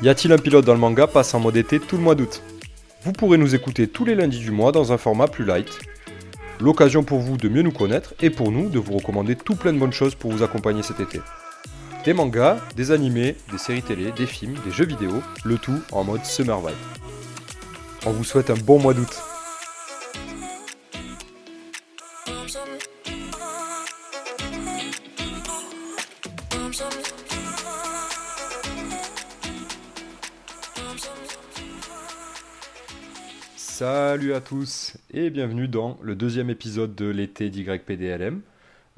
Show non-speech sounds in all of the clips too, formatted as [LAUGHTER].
Y a-t-il un pilote dans le manga passe en mode été tout le mois d'août Vous pourrez nous écouter tous les lundis du mois dans un format plus light. L'occasion pour vous de mieux nous connaître et pour nous de vous recommander tout plein de bonnes choses pour vous accompagner cet été. Des mangas, des animés, des séries télé, des films, des jeux vidéo, le tout en mode Summer Vibe. On vous souhaite un bon mois d'août. Salut à tous et bienvenue dans le deuxième épisode de l'été d'YPDLM.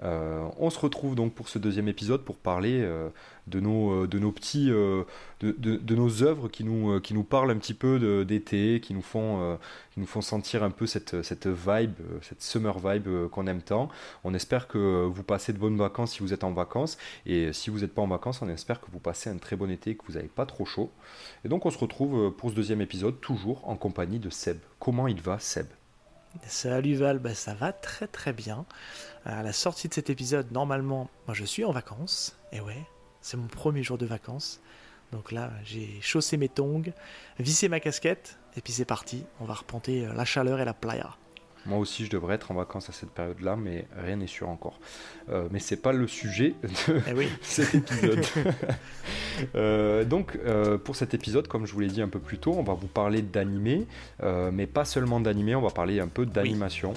Euh, on se retrouve donc pour ce deuxième épisode pour parler euh, de, nos, euh, de nos petits, de, nos œuvres qui nous, qui nous parlent un petit peu d'été, qui nous font, qui nous font sentir un peu cette, cette vibe, cette summer vibe qu'on aime tant. On espère que vous passez de bonnes vacances si vous êtes en vacances et si vous n'êtes pas en vacances, on espère que vous passez un très bon été, que vous n'avez pas trop chaud. Et donc on se retrouve pour ce deuxième épisode toujours en compagnie de Seb. Comment il va Seb? Salut Val, bah, ça va très très bien. À la sortie de cet épisode, normalement, moi je suis en vacances. Et ouais, c'est mon premier jour de vacances. Donc là, j'ai chaussé mes tongs, vissé ma casquette, et puis c'est parti. On va repenter la chaleur et la playa. Moi aussi, je devrais être en vacances à cette période-là, mais rien n'est sûr encore. Euh, mais c'est pas le sujet de eh [LAUGHS] cet épisode. [LAUGHS] Euh, donc, euh, pour cet épisode, comme je vous l'ai dit un peu plus tôt, on va vous parler d'animé, euh, mais pas seulement d'animé, on va parler un peu d'animation.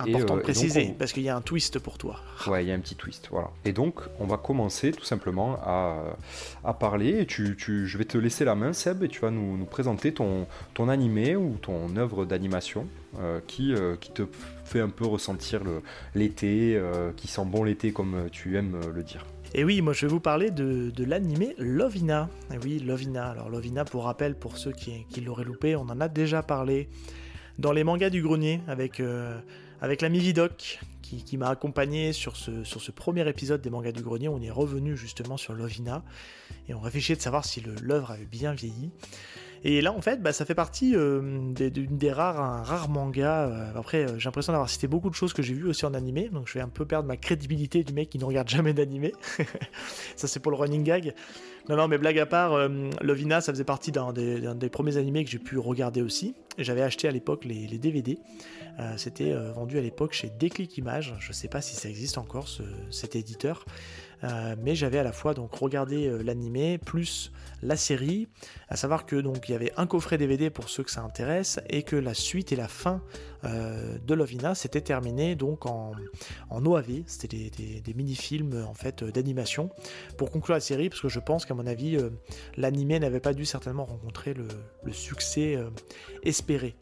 Important de préciser, parce qu'il y a un twist pour toi. [LAUGHS] Ouais, il y a un petit twist, voilà. Et donc, on va commencer tout simplement à, à parler. Et tu, tu, je vais te laisser la main, Seb, et tu vas nous, nous présenter ton, ton animé ou ton œuvre d'animation. Euh, qui, euh, qui te fait un peu ressentir l'été, euh, qui sent bon l'été comme tu aimes le dire. Et oui, moi je vais vous parler de, de l'animé Lovina. Oui, Lovina. Alors Lovina, pour rappel, pour ceux qui, l'auraient loupé, on en a déjà parlé dans les mangas du grenier avec, avec l'ami Vidoc qui, qui m'a accompagné sur ce, sur ce premier épisode des mangas du grenier. On est revenu justement sur Lovina et on réfléchit de savoir si l'œuvre avait bien vieilli. Et là, en fait, bah, ça fait partie euh, d'une des, rares, un rare manga. Euh, après, euh, j'ai l'impression d'avoir cité beaucoup de choses que j'ai vues aussi en animé, donc je vais un peu perdre ma crédibilité du mec qui ne regarde jamais d'animé. [LAUGHS] ça, c'est pour le running gag. Non, non, mais blague à part, Lovina, ça faisait partie d'un des, premiers animés que j'ai pu regarder aussi. J'avais acheté à l'époque les, DVD. C'était vendu à l'époque chez Déclic Images. Je ne sais pas si ça existe encore, cet éditeur. Euh, mais j'avais à la fois donc regardé euh, l'animé plus la série, à savoir que donc il y avait un coffret DVD pour ceux que ça intéresse et que la suite et la fin euh, de Lovina s'était terminé donc en, en OAV, c'était des, mini-films en fait d'animation pour conclure la série parce que je pense qu'à mon avis l'animé n'avait pas dû certainement rencontrer le succès espéré.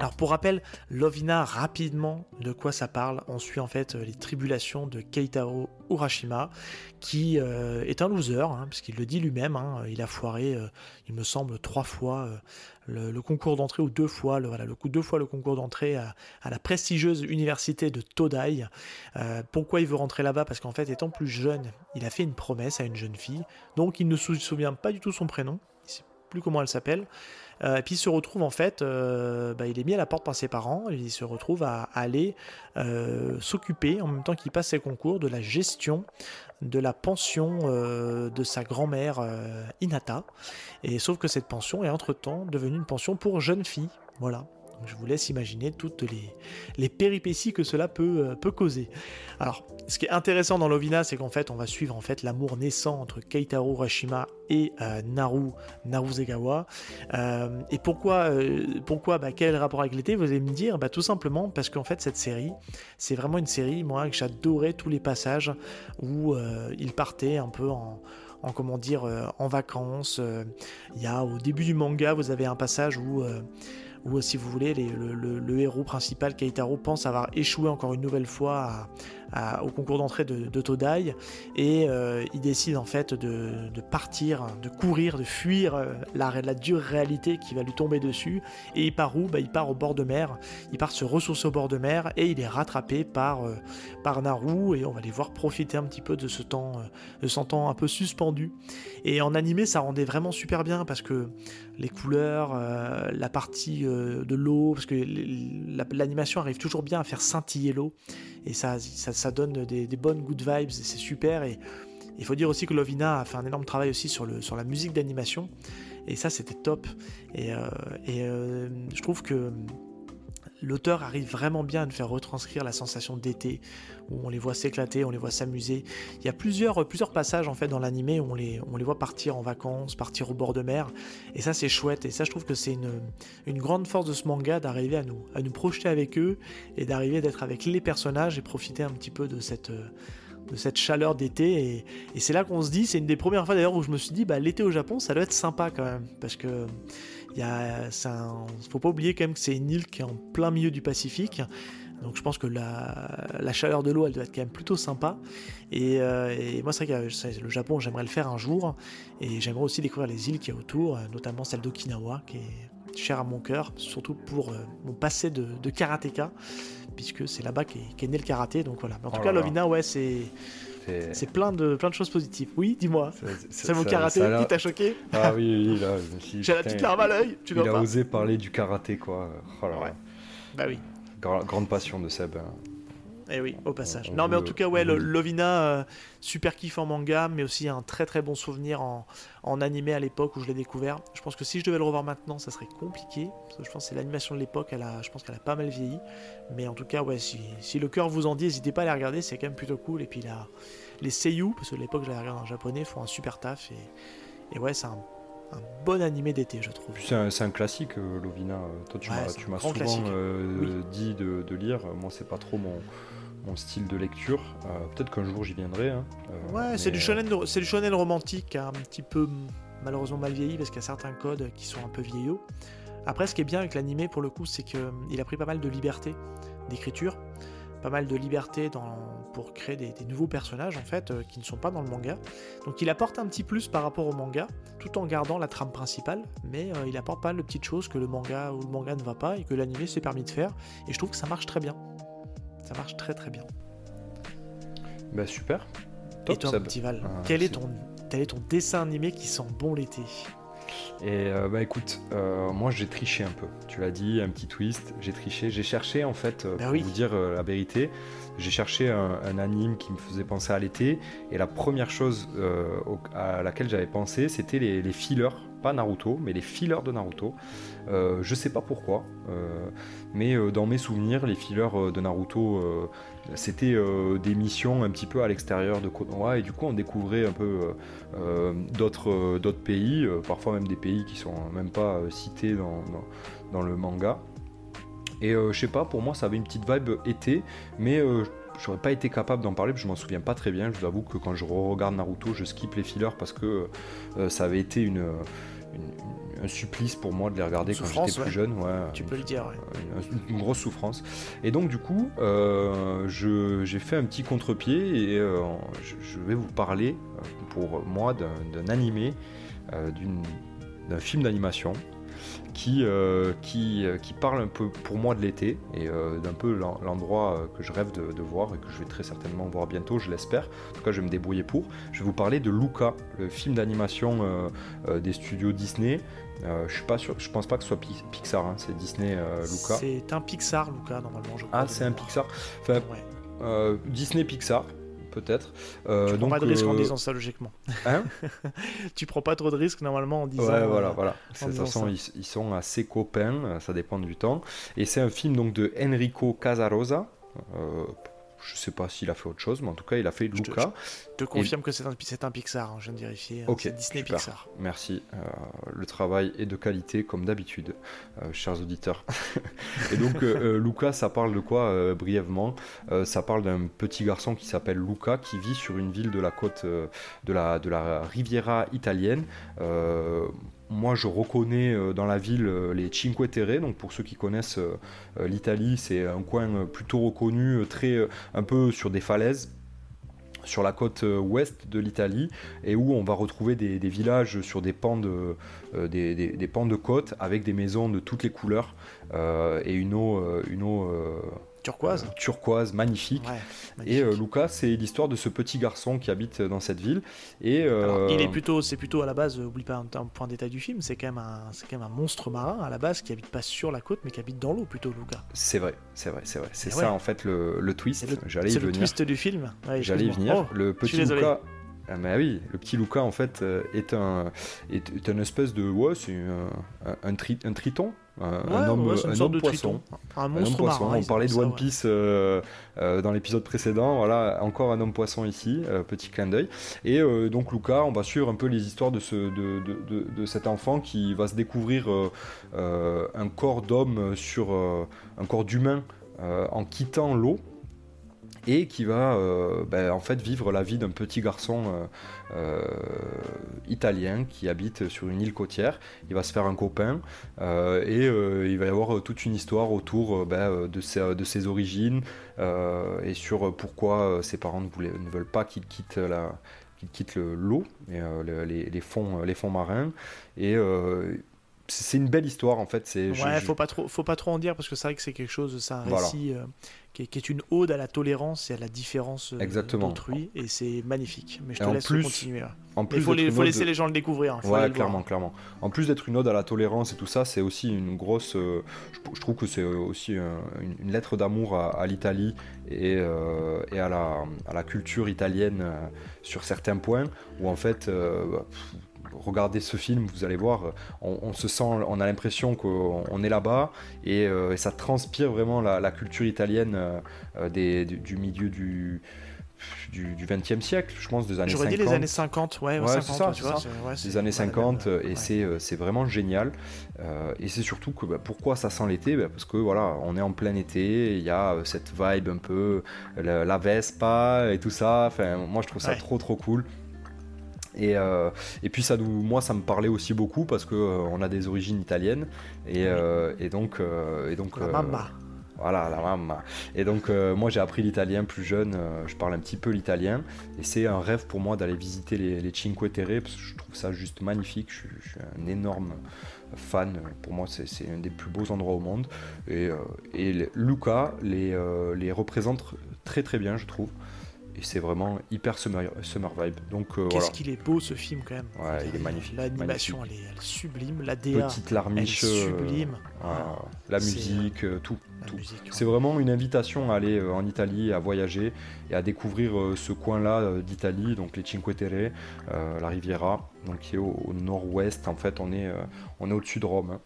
Alors pour rappel, Lovina, rapidement, de quoi ça parle? On suit en fait euh, les tribulations de Keitaro Urashima, qui euh, est un loser, hein, puisqu'il le dit lui-même, hein, il a foiré, euh, il me semble, trois fois le, concours d'entrée, ou deux fois, le, deux fois le concours d'entrée à, la prestigieuse université de Todai. pourquoi il veut rentrer là-bas? Parce qu'en fait, étant plus jeune, il a fait une promesse à une jeune fille, donc il ne se souvient pas du tout son prénom, il ne sait plus comment elle s'appelle. Euh, et puis il se retrouve en fait, euh, bah, il est mis à la porte par ses parents, il se retrouve à, aller euh, s'occuper, en même temps qu'il passe ses concours, de la gestion de la pension de sa grand-mère Inata. Et sauf que cette pension est entre-temps devenue une pension pour jeunes filles. Voilà, je vous laisse imaginer toutes les, péripéties que cela peut, euh, peut, causer. Alors, ce qui est intéressant dans Lovina, c'est qu'en fait, on va suivre en fait l'amour naissant entre Keitaro Rashima et euh, Naru Naruzegawa. Euh, et pourquoi, pourquoi bah, quel rapport avec l'été Vous allez me dire, bah, tout simplement parce qu'en fait, cette série, c'est vraiment une série, moi, que j'adorais tous les passages où il partait un peu en en comment dire en vacances. Il y a au début du manga, vous avez un passage où ou si vous voulez, le, héros principal, Keitaro, pense avoir échoué encore une nouvelle fois au concours d'entrée de, de, Todai et il décide en fait de, partir, de courir, de fuir la, la, dure réalité qui va lui tomber dessus. Et il part où? Bah, Il part au bord de mer, il part se ressourcer au bord de mer et il est rattrapé par, par Naru et on va les voir profiter un petit peu de ce temps, de ce temps un peu suspendu. Et en animé, ça rendait vraiment super bien parce que les couleurs, euh, la partie euh, de l'eau, parce que l'animation arrive toujours bien à faire scintiller l'eau, et ça, ça, donne des, bonnes good vibes, c'est super. Et il faut dire aussi que Lovina a fait un énorme travail aussi sur, le, sur la musique d'animation, et ça c'était top. Et, euh, et je trouve que l'auteur arrive vraiment bien à nous faire retranscrire la sensation d'été, où on les voit s'éclater, on les voit s'amuser. Il y a plusieurs, plusieurs passages en fait dans l'animé où on les, voit partir en vacances, partir au bord de mer, et ça c'est chouette, et ça je trouve que c'est une, une grande force de ce manga d'arriver à nous, à nous projeter avec eux, et d'arriver d'être avec les personnages et profiter un petit peu de cette cette chaleur d'été. Et, et c'est là qu'on se dit, c'est une des premières fois d'ailleurs où je me suis dit, bah, l'été au Japon, ça doit être sympa quand même. Parce que il ne faut pas oublier quand même que c'est une île qui est en plein milieu du Pacifique. Donc je pense que la, chaleur de l'eau, elle doit être quand même plutôt sympa. Et, euh, moi, c'est vrai que le Japon, j'aimerais le faire un jour. Et j'aimerais aussi découvrir les îles qui y a autour, euh, notamment celle d'Okinawa, qui est chère à mon cœur, surtout pour euh, mon passé de, de karatéka, puisque c'est là-bas qu'est né le karaté. Donc voilà. en tout oh cas, Lovina, ouais, c'est c'est plein de, plein de choses positives. Oui, dis-moi. C'est mon karaté qui t'a choqué Ah oui, oui, là, J'ai la petite larme à l'œil, tu Il a osé parler du karaté, quoi. Oh ouais. Bah oui. grande passion de Seb. Hein. Eh oui, au passage. non, mais en tout cas, ouais, Lovina, euh, super kiff en manga, mais aussi un très très bon souvenir en, en animé à l'époque où je l'ai découvert. Je pense que si je devais le revoir maintenant, ça serait compliqué, parce que je pense que c'est l'animation de l'époque, elle a, je pense qu'elle a pas mal vieilli. Mais en tout cas, ouais, si, si le cœur vous en dit, n'hésitez pas à les regarder, c'est quand même plutôt cool. Et puis là, les seiyuu, parce que l'époque je l'avais regardé en japonais, font un super taf. Et, et ouais, c'est un un bon animé d'été, je trouve. C'est un, classique, euh, Lovina. Toi, tu m'as souvent euh, dit de, de, lire. Moi, c'est pas trop mon, mon style de lecture. Euh, peut-être qu'un jour j'y viendrai. Hein. Euh, ouais, c'est du, shonen, c'est du shonen romantique, un petit peu malheureusement mal vieilli parce qu'il y a certains codes qui sont un peu vieillots. Après, ce qui est bien avec l'animé pour le coup, c'est qu'il euh, a pris pas mal de liberté d'écriture, pas mal de liberté dans, pour créer des, nouveaux personnages en fait qui ne sont pas dans le manga. Donc il apporte un petit plus par rapport au manga, tout en gardant la trame principale, mais il apporte pas mal de petites choses que le manga ou le manga ne va pas et que l'animé s'est permis de faire. Et je trouve que ça marche très bien. Ça marche très très bien. Bah super. Top, Et toi, petit Val, ah, quel, est ton, quel est ton dessin animé qui sent bon l'été? Et euh, bah écoute, euh, moi j'ai triché un peu. Tu l'as dit, un petit twist. J'ai triché. J'ai cherché en fait, euh, bah pour vous dire la vérité, j'ai cherché un, anime qui me faisait penser à l'été. Et la première chose à laquelle j'avais pensé, c'était les, les fillers pas Naruto, mais les fillers de Naruto. Euh, je sais pas pourquoi, euh, mais euh, dans mes souvenirs, les fillers de Naruto, c'était des missions un petit peu à l'extérieur de Konoha, et du coup on découvrait un peu d'autres pays, parfois même des pays qui sont même pas cités dans, dans, le manga. Et je sais pas, pour moi ça avait une petite vibe été, mais j'aurais pas été capable d'en parler, je m'en souviens pas très bien. Je vous avoue que quand je regarde Naruto, je skip les fillers parce que ça avait été une, un supplice pour moi de les regarder quand j'étais plus jeune. Ouais, tu peux le dire. Une, grosse souffrance. Et donc du coup, euh, j'ai fait un petit contre-pied et euh, je, vais vous parler euh, pour moi d'un animé, d'un film d'animation qui, euh, qui, euh, qui, parle un peu pour moi de l'été et euh, d'un peu l'endroit que je rêve de, voir et que je vais très certainement voir bientôt, je l'espère. En tout cas, je vais me débrouiller pour. Je vais vous parler de Luca, le film d'animation des studios Disney. je suis pas sûr, je pense pas que ce soit Pixar, hein, c'est Disney Luca. C'est un Pixar Luca normalement. Je crois, ah, c'est un Pixar. Enfin, Disney Pixar peut-être. Euh, tu prends pas de risque en euh, disant ça logiquement. Hein [LAUGHS] tu prends pas trop de risques normalement en disant. Ouais, voilà, voilà. De toute façon, ils, sont assez copains, ça dépend du temps. Et c'est un film donc de Enrico Casarosa. Je sais pas s'il a fait autre chose, mais en tout cas, il a fait Luca. Je te confirme que c'est un, un, Pixar, hein, je viens de vérifier. Hein. c'est Disney Pixar. Merci. Euh, le travail est de qualité, comme d'habitude, euh, chers auditeurs. [LAUGHS] et donc, euh, Luca, ça parle de quoi, brièvement? Ça parle d'un petit garçon qui s'appelle Luca, qui vit sur une ville de la côte de la, de la Riviera italienne moi je reconnais dans la ville les Cinque Terre, donc pour ceux qui connaissent l'Italie, c'est un coin plutôt reconnu, très un peu sur des falaises sur la côte ouest de l'Italie et où on va retrouver des, villages sur des pans de, des, des, pans de côte avec des maisons de toutes les couleurs et une eau, une eau Turquoise. Euh, turquoise, magnifique. Et euh, Lucas, c'est l'histoire de ce petit garçon qui habite dans cette ville. Et euh, il est plutôt, c'est plutôt à la base, oublie pas un, point de détail du film, c'est quand même un, c'est quand même un monstre marin à la base qui habite pas sur la côte, mais qui habite dans l'eau plutôt, Lucas. C'est vrai, c'est vrai, c'est vrai. C'est ça en fait le, twist. J'allais y venir. le twist du film. J'allais y venir. Oh, le petit Lucas. Ah oui, le petit Lucas en fait est un est, une espèce de ouais c'est un, un, un, triton un, homme, un homme poisson. Un monstre poisson. On parlait de One Piece euh, euh, dans l'épisode précédent. Voilà, encore un homme poisson ici, euh, petit clin d'œil. Et donc Luca, on va suivre un peu les histoires de, ce, de, de, de, cet enfant qui va se découvrir un corps d'homme sur un corps d'humain en quittant l'eau et qui va euh, ben, en fait vivre la vie d'un petit garçon euh, euh, italien qui habite sur une île côtière. Il va se faire un copain et il va y avoir toute une histoire autour ben, de, ses, de, ses, origines et sur pourquoi ses parents ne, voulaient, veulent pas qu'il quitte la qu'il quitte l'eau, les, les, fonds, les fonds marins. Et c'est une belle histoire en fait. C'est, ouais, faut pas trop, faut pas trop en dire parce que c'est vrai que c'est quelque chose, c'est un récit euh, qui, est, une ode à la tolérance et à la différence euh, d'autrui et c'est magnifique. Mais je te laisse continuer. En plus, il faut, faut laisser les gens le découvrir. Hein, ouais, clairement, clairement. En plus d'être une ode à la tolérance et tout ça, c'est aussi une grosse. Euh, je, trouve que c'est aussi une, lettre d'amour à, l'Italie et, et à, la, à, la, culture italienne sur certains points où en fait. Bah, regardez ce film, vous allez voir, on, se sent, on a l'impression qu'on est là-bas et, euh, ça transpire vraiment la, culture italienne euh, du, milieu du du, 20e siècle, je pense, des années 50. J'aurais dit les années 50, ouais, ouais, 50, tu vois, des années 50, et euh, c'est vraiment génial. et c'est surtout que bah, pourquoi ça sent l'été? Bah, Parce que voilà, on est en plein été, il y a cette vibe un peu, la, Vespa et tout ça. Enfin, moi je trouve ça trop trop cool. Et, euh, et, puis ça nous, moi ça me parlait aussi beaucoup parce que euh, on a des origines italiennes. Et, euh, et donc et donc la mamma. voilà la mamma. Et donc moi j'ai appris l'italien plus jeune je parle un petit peu l'italien. Et c'est un rêve pour moi d'aller visiter les, les, Cinque Terre parce que je trouve ça juste magnifique. Je, je suis un énorme fan. Pour moi c'est un des plus beaux endroits au monde. Et, et Luca les, les représente très très bien je trouve et c'est vraiment hyper summer, summer vibe. Donc euh, Qu'est-ce qu'il est beau ce film quand même. Ouais, il est magnifique. L'animation elle, est sublime, la DA petite larmiche, elle est sublime. Ah, la musique, euh, tout. tout. C'est vraiment une invitation à aller euh, en Italie, à voyager et à découvrir ce coin-là d'Italie, donc les Cinque Terre, la Riviera, donc qui est au, nord-ouest. En fait, on est on est au-dessus de Rome. Hein.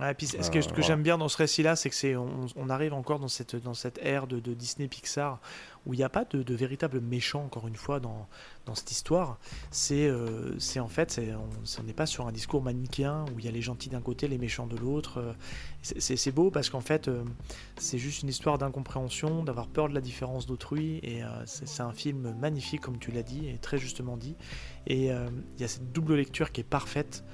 Ouais, puis ce que, que j'aime bien dans ce récit-là, c'est que c'est on, on, arrive encore dans cette dans cette ère de, de Disney Pixar où il n'y a pas de, de, véritable méchant, encore une fois, dans, dans cette histoire. C'est euh, en fait, on n'est pas sur un discours manichéen où il y a les gentils d'un côté, les méchants de l'autre. C'est beau parce qu'en fait, euh, c'est juste une histoire d'incompréhension, d'avoir peur de la différence d'autrui. Et euh, c'est un film magnifique, comme tu l'as dit, et très justement dit. Et il y a cette double lecture qui est parfaite.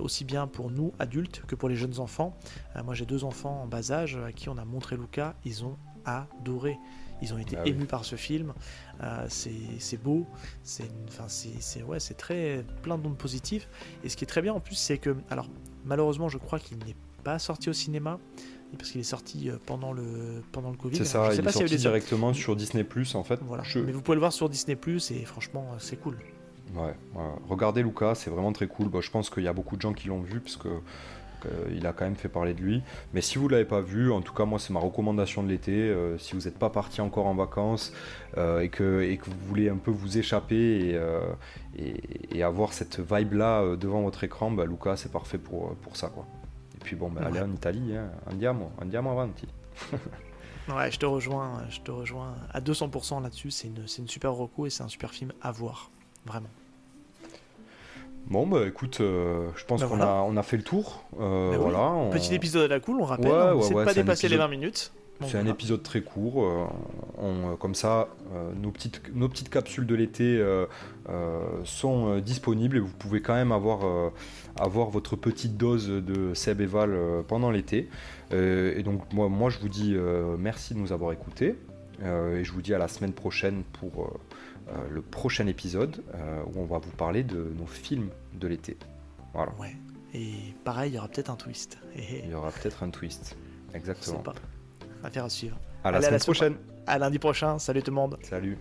Aussi bien pour nous adultes que pour les jeunes enfants. moi j'ai deux enfants en bas âge à qui on a montré Luca, ils ont adoré. Ils ont été ah émus par ce film. Euh, c'est beau. C'est enfin, c'est ouais, très plein d'ondes positives. Et ce qui est très bien en plus, c'est que, alors malheureusement, je crois qu'il n'est pas sorti au cinéma parce qu'il est sorti euh, pendant le pendant le Covid. C'est ça, il est sorti directement sur Disney Plus en fait. Voilà. Mais vous pouvez le voir sur Disney Plus et franchement, euh, c'est cool. Ouais, regardez Luca, c'est vraiment très cool. Bah, je pense qu'il y a beaucoup de gens qui l'ont vu parce que il a quand même fait parler de lui. Mais si vous ne l'avez pas vu, en tout cas moi c'est ma recommandation de l'été, euh, si vous n'êtes pas parti encore en vacances euh, et, que, vous voulez un peu vous échapper et, euh, avoir cette vibe-là devant votre écran, bah, Luca c'est parfait pour, ça. Et puis bon, bah, allez en Italie, hein. andiamo, andiamo avanti. [LAUGHS] ouais, je te rejoins, je te rejoins à 200% là-dessus, c'est une, une super reco et c'est un super film à voir, vraiment. Bon, bah écoute, euh, je pense ben qu'on a, on a fait le tour. Euh, ben voilà, Petit épisode à la cool, on rappelle. on de pas dépasser les 20 minutes. c'est un épisode très court. On, comme ça, nos, petites, nos petites capsules de l'été sont disponibles et vous pouvez quand même avoir, avoir votre petite dose de Seb et Val pendant l'été. et donc, moi, moi, je vous dis merci de nous avoir écoutés. Et je vous dis à la semaine prochaine pour le prochain épisode où on va vous parler de nos films de l'été. Voilà. Ouais. Et pareil, il y aura peut-être un twist. Il y aura peut-être un twist. Exactement. Affaire à suivre. À la semaine prochaine. À lundi prochain. Salut tout le monde. Salut.